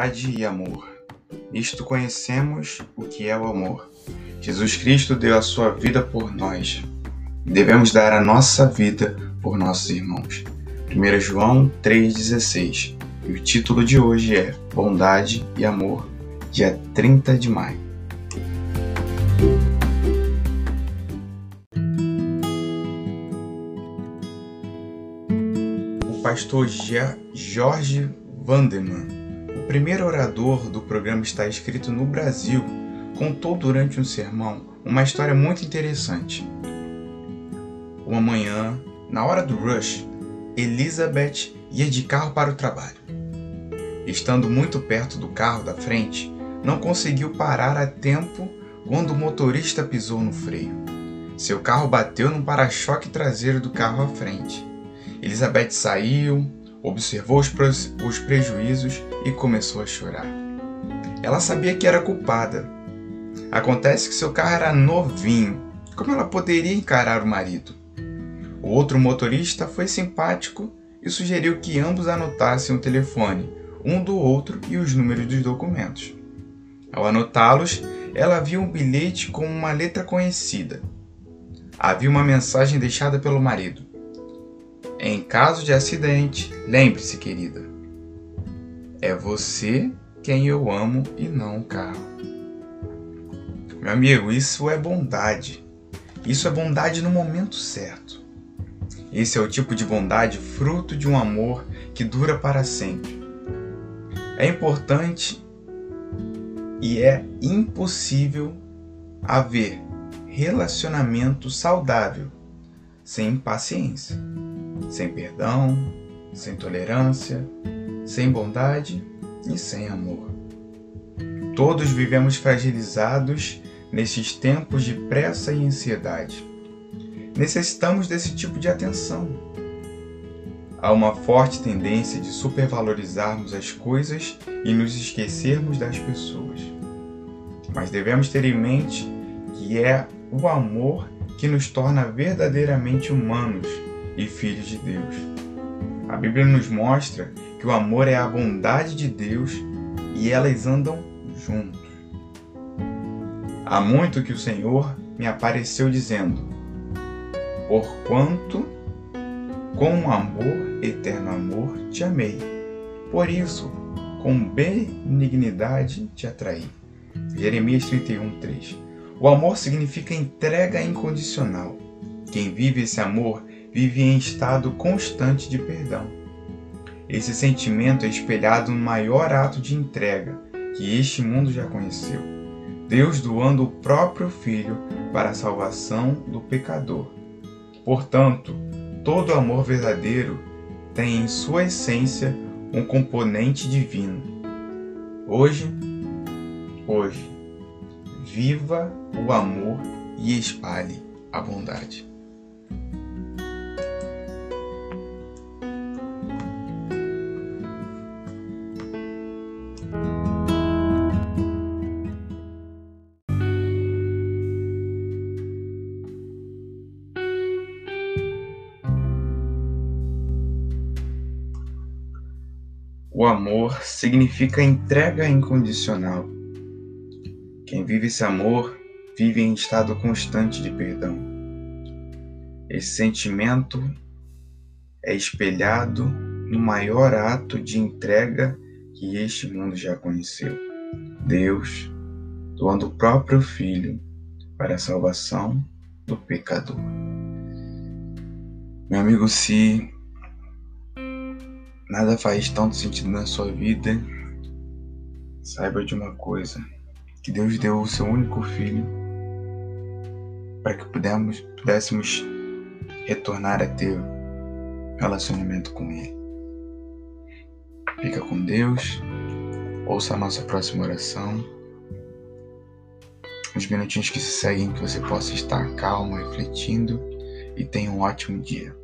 Bondade e amor. Nisto conhecemos o que é o amor. Jesus Cristo deu a sua vida por nós. Devemos dar a nossa vida por nossos irmãos. 1 João 3,16. E o título de hoje é Bondade e Amor, dia 30 de maio. O pastor Jorge Vanderman primeiro orador do programa Está Escrito no Brasil contou durante um sermão uma história muito interessante. Uma manhã, na hora do rush, Elizabeth ia de carro para o trabalho. Estando muito perto do carro da frente, não conseguiu parar a tempo quando o motorista pisou no freio. Seu carro bateu no para-choque traseiro do carro à frente. Elizabeth saiu, observou os, os prejuízos e começou a chorar. Ela sabia que era culpada. Acontece que seu carro era novinho. Como ela poderia encarar o marido? O outro motorista foi simpático e sugeriu que ambos anotassem o telefone, um do outro e os números dos documentos. Ao anotá-los, ela viu um bilhete com uma letra conhecida. Havia uma mensagem deixada pelo marido. Em caso de acidente, lembre-se, querida, é você quem eu amo e não o carro. Meu amigo, isso é bondade. Isso é bondade no momento certo. Esse é o tipo de bondade fruto de um amor que dura para sempre. É importante e é impossível haver relacionamento saudável sem impaciência sem perdão, sem tolerância, sem bondade e sem amor. Todos vivemos fragilizados nesses tempos de pressa e ansiedade. Necessitamos desse tipo de atenção. Há uma forte tendência de supervalorizarmos as coisas e nos esquecermos das pessoas. Mas devemos ter em mente que é o amor que nos torna verdadeiramente humanos e filhos de Deus. A Bíblia nos mostra que o amor é a bondade de Deus e elas andam juntos. Há muito que o Senhor me apareceu dizendo: Porquanto com amor, eterno amor, te amei. Por isso, com benignidade te atraí. Jeremias 31, 3. O amor significa entrega incondicional. Quem vive esse amor vive em estado constante de perdão. Esse sentimento é espelhado no maior ato de entrega que este mundo já conheceu. Deus doando o próprio Filho para a salvação do pecador. Portanto, todo amor verdadeiro tem em sua essência um componente divino. Hoje, hoje, viva o amor e espalhe a bondade. O amor significa entrega incondicional. Quem vive esse amor vive em estado constante de perdão. Esse sentimento é espelhado no maior ato de entrega que este mundo já conheceu. Deus doando o próprio Filho para a salvação do pecador. Meu amigo, se nada faz tanto sentido na sua vida, saiba de uma coisa: que Deus deu o seu único filho para que pudéssemos, pudéssemos retornar a ter relacionamento com Ele. Fica com Deus, ouça a nossa próxima oração. Uns minutinhos que se seguem, que você possa estar calmo, refletindo e tenha um ótimo dia.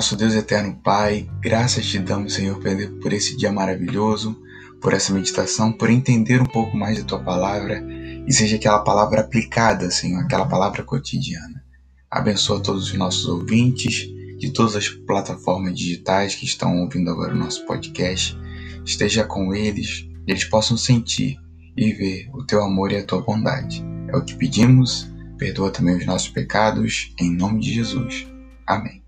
Nosso Deus eterno Pai, graças te damos, Senhor, por esse dia maravilhoso, por essa meditação, por entender um pouco mais da tua palavra e seja aquela palavra aplicada, Senhor, aquela palavra cotidiana. Abençoa todos os nossos ouvintes de todas as plataformas digitais que estão ouvindo agora o nosso podcast. Esteja com eles e eles possam sentir e ver o teu amor e a tua bondade. É o que pedimos. Perdoa também os nossos pecados, em nome de Jesus. Amém.